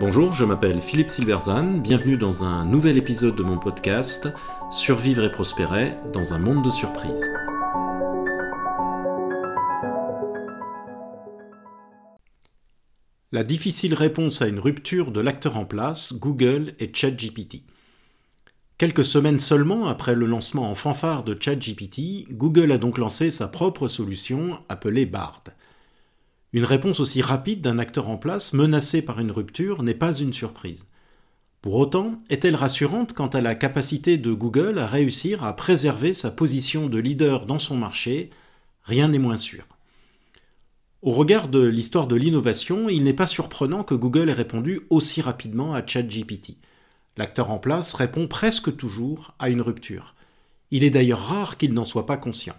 Bonjour, je m'appelle Philippe Silverzan, bienvenue dans un nouvel épisode de mon podcast Survivre et prospérer dans un monde de surprises. La difficile réponse à une rupture de l'acteur en place, Google et ChatGPT. Quelques semaines seulement après le lancement en fanfare de ChatGPT, Google a donc lancé sa propre solution appelée Bard. Une réponse aussi rapide d'un acteur en place menacé par une rupture n'est pas une surprise. Pour autant, est-elle rassurante quant à la capacité de Google à réussir à préserver sa position de leader dans son marché? Rien n'est moins sûr. Au regard de l'histoire de l'innovation, il n'est pas surprenant que Google ait répondu aussi rapidement à ChatGPT. L'acteur en place répond presque toujours à une rupture. Il est d'ailleurs rare qu'il n'en soit pas conscient.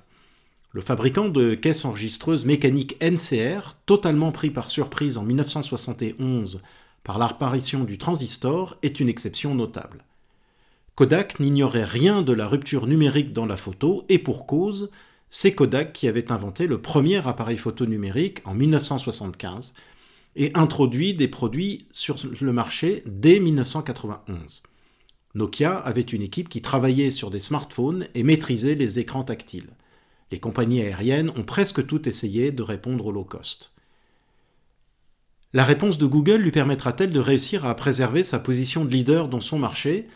Le fabricant de caisses enregistreuses mécaniques NCR, totalement pris par surprise en 1971 par l'apparition du transistor, est une exception notable. Kodak n'ignorait rien de la rupture numérique dans la photo, et pour cause, c'est Kodak qui avait inventé le premier appareil photo numérique en 1975 et introduit des produits sur le marché dès 1991. Nokia avait une équipe qui travaillait sur des smartphones et maîtrisait les écrans tactiles. Les compagnies aériennes ont presque toutes essayé de répondre au low cost. La réponse de Google lui permettra-t-elle de réussir à préserver sa position de leader dans son marché?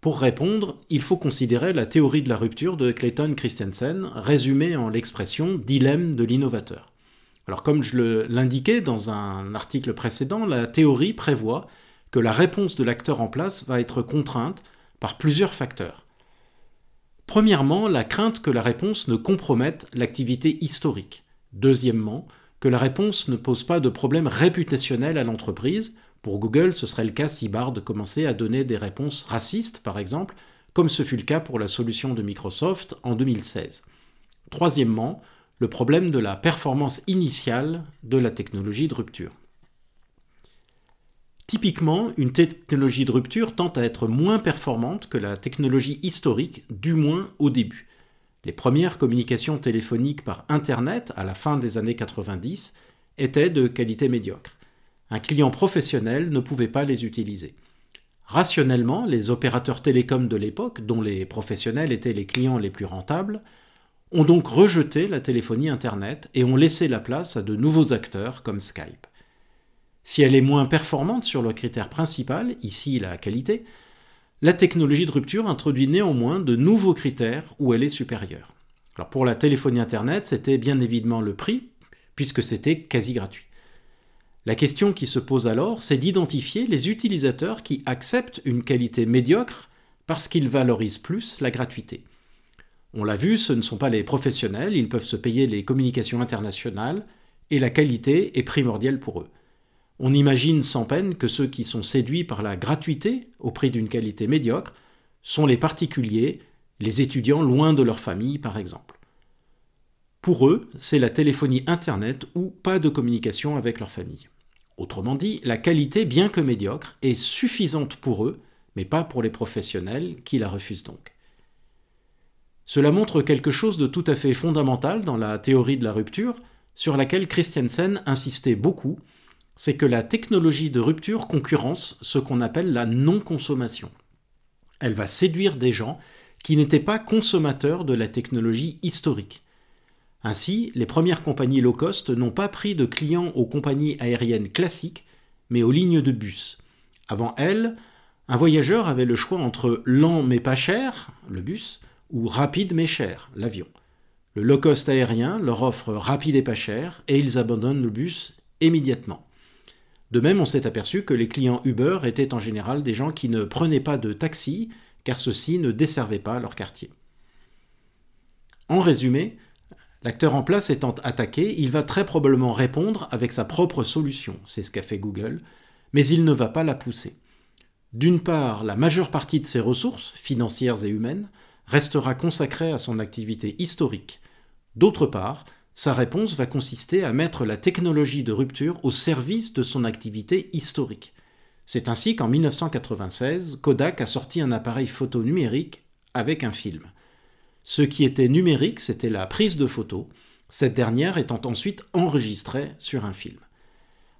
Pour répondre, il faut considérer la théorie de la rupture de Clayton Christensen, résumée en l'expression dilemme de l'innovateur. Alors comme je l'indiquais dans un article précédent, la théorie prévoit que la réponse de l'acteur en place va être contrainte par plusieurs facteurs. Premièrement, la crainte que la réponse ne compromette l'activité historique. Deuxièmement, que la réponse ne pose pas de problème réputationnel à l'entreprise. Pour Google, ce serait le cas si Bard commençait à donner des réponses racistes, par exemple, comme ce fut le cas pour la solution de Microsoft en 2016. Troisièmement, le problème de la performance initiale de la technologie de rupture. Typiquement, une technologie de rupture tend à être moins performante que la technologie historique, du moins au début. Les premières communications téléphoniques par Internet, à la fin des années 90, étaient de qualité médiocre. Un client professionnel ne pouvait pas les utiliser. Rationnellement, les opérateurs télécoms de l'époque, dont les professionnels étaient les clients les plus rentables, ont donc rejeté la téléphonie Internet et ont laissé la place à de nouveaux acteurs comme Skype. Si elle est moins performante sur le critère principal, ici la qualité, la technologie de rupture introduit néanmoins de nouveaux critères où elle est supérieure. Pour la téléphonie Internet, c'était bien évidemment le prix, puisque c'était quasi gratuit. La question qui se pose alors, c'est d'identifier les utilisateurs qui acceptent une qualité médiocre parce qu'ils valorisent plus la gratuité. On l'a vu, ce ne sont pas les professionnels, ils peuvent se payer les communications internationales, et la qualité est primordiale pour eux. On imagine sans peine que ceux qui sont séduits par la gratuité au prix d'une qualité médiocre sont les particuliers, les étudiants loin de leur famille par exemple. Pour eux, c'est la téléphonie Internet ou pas de communication avec leur famille. Autrement dit, la qualité, bien que médiocre, est suffisante pour eux, mais pas pour les professionnels qui la refusent donc. Cela montre quelque chose de tout à fait fondamental dans la théorie de la rupture, sur laquelle Christiansen insistait beaucoup, c'est que la technologie de rupture concurrence ce qu'on appelle la non-consommation. Elle va séduire des gens qui n'étaient pas consommateurs de la technologie historique. Ainsi, les premières compagnies low cost n'ont pas pris de clients aux compagnies aériennes classiques, mais aux lignes de bus. Avant elles, un voyageur avait le choix entre lent mais pas cher, le bus, ou rapide mais cher, l'avion. Le low cost aérien leur offre rapide et pas cher, et ils abandonnent le bus immédiatement. De même, on s'est aperçu que les clients Uber étaient en général des gens qui ne prenaient pas de taxi, car ceux-ci ne desservaient pas leur quartier. En résumé, l'acteur en place étant attaqué, il va très probablement répondre avec sa propre solution, c'est ce qu'a fait Google, mais il ne va pas la pousser. D'une part, la majeure partie de ses ressources, financières et humaines, restera consacrée à son activité historique. D'autre part, sa réponse va consister à mettre la technologie de rupture au service de son activité historique. C'est ainsi qu'en 1996, Kodak a sorti un appareil photo numérique avec un film. Ce qui était numérique, c'était la prise de photo, cette dernière étant ensuite enregistrée sur un film.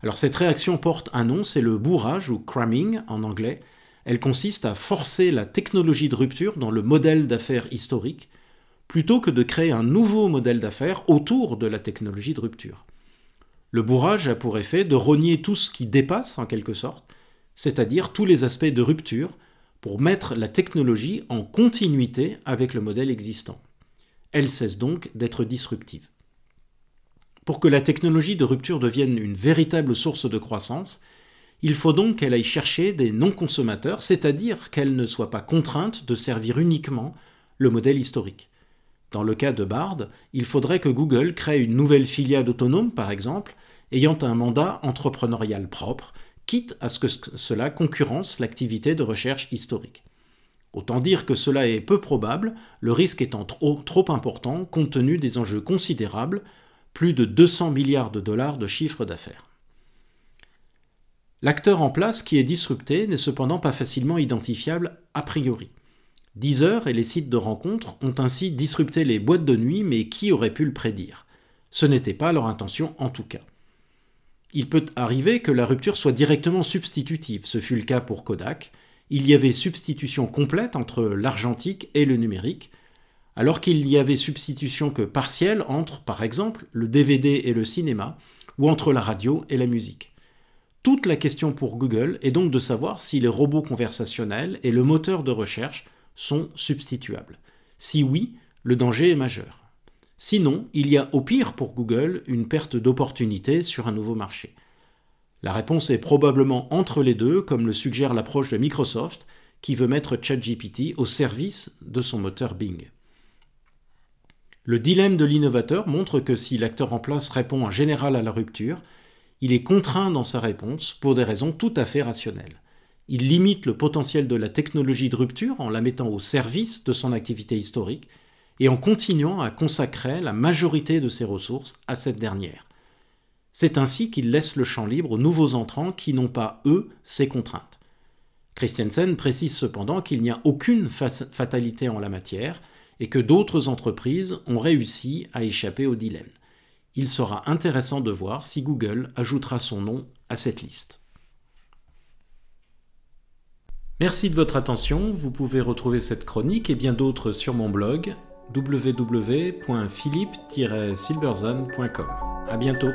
Alors cette réaction porte un nom, c'est le bourrage ou cramming en anglais. Elle consiste à forcer la technologie de rupture dans le modèle d'affaires historique, plutôt que de créer un nouveau modèle d'affaires autour de la technologie de rupture. Le bourrage a pour effet de rogner tout ce qui dépasse en quelque sorte, c'est-à-dire tous les aspects de rupture, pour mettre la technologie en continuité avec le modèle existant. Elle cesse donc d'être disruptive. Pour que la technologie de rupture devienne une véritable source de croissance, il faut donc qu'elle aille chercher des non-consommateurs, c'est-à-dire qu'elle ne soit pas contrainte de servir uniquement le modèle historique. Dans le cas de Bard, il faudrait que Google crée une nouvelle filiale autonome, par exemple, ayant un mandat entrepreneurial propre, quitte à ce que cela concurrence l'activité de recherche historique. Autant dire que cela est peu probable, le risque étant trop, important compte tenu des enjeux considérables, plus de 200 milliards de dollars de chiffre d'affaires. L'acteur en place qui est disrupté n'est cependant pas facilement identifiable a priori. Deezer et les sites de rencontres ont ainsi disrupté les boîtes de nuit, mais qui aurait pu le prédire? Ce n'était pas leur intention en tout cas. Il peut arriver que la rupture soit directement substitutive, ce fut le cas pour Kodak. Il y avait substitution complète entre l'argentique et le numérique, alors qu'il n'y avait substitution que partielle entre, par exemple, le DVD et le cinéma, ou entre la radio et la musique. Toute la question pour Google est donc de savoir si les robots conversationnels et le moteur de recherche sont substituables. Si oui, le danger est majeur. Sinon, il y a au pire pour Google une perte d'opportunité sur un nouveau marché. La réponse est probablement entre les deux, comme le suggère l'approche de Microsoft, qui veut mettre ChatGPT au service de son moteur Bing. Le dilemme de l'innovateur montre que si l'acteur en place répond en général à la rupture, il est contraint dans sa réponse pour des raisons tout à fait rationnelles. Il limite le potentiel de la technologie de rupture en la mettant au service de son activité historique et en continuant à consacrer la majorité de ses ressources à cette dernière. C'est ainsi qu'il laisse le champ libre aux nouveaux entrants qui n'ont pas, eux, ces contraintes. Christiansen précise cependant qu'il n'y a aucune fatalité en la matière et que d'autres entreprises ont réussi à échapper au dilemme. Il sera intéressant de voir si Google ajoutera son nom à cette liste. Merci de votre attention, vous pouvez retrouver cette chronique et bien d'autres sur mon blog www.philippe-silberzan.com. À bientôt.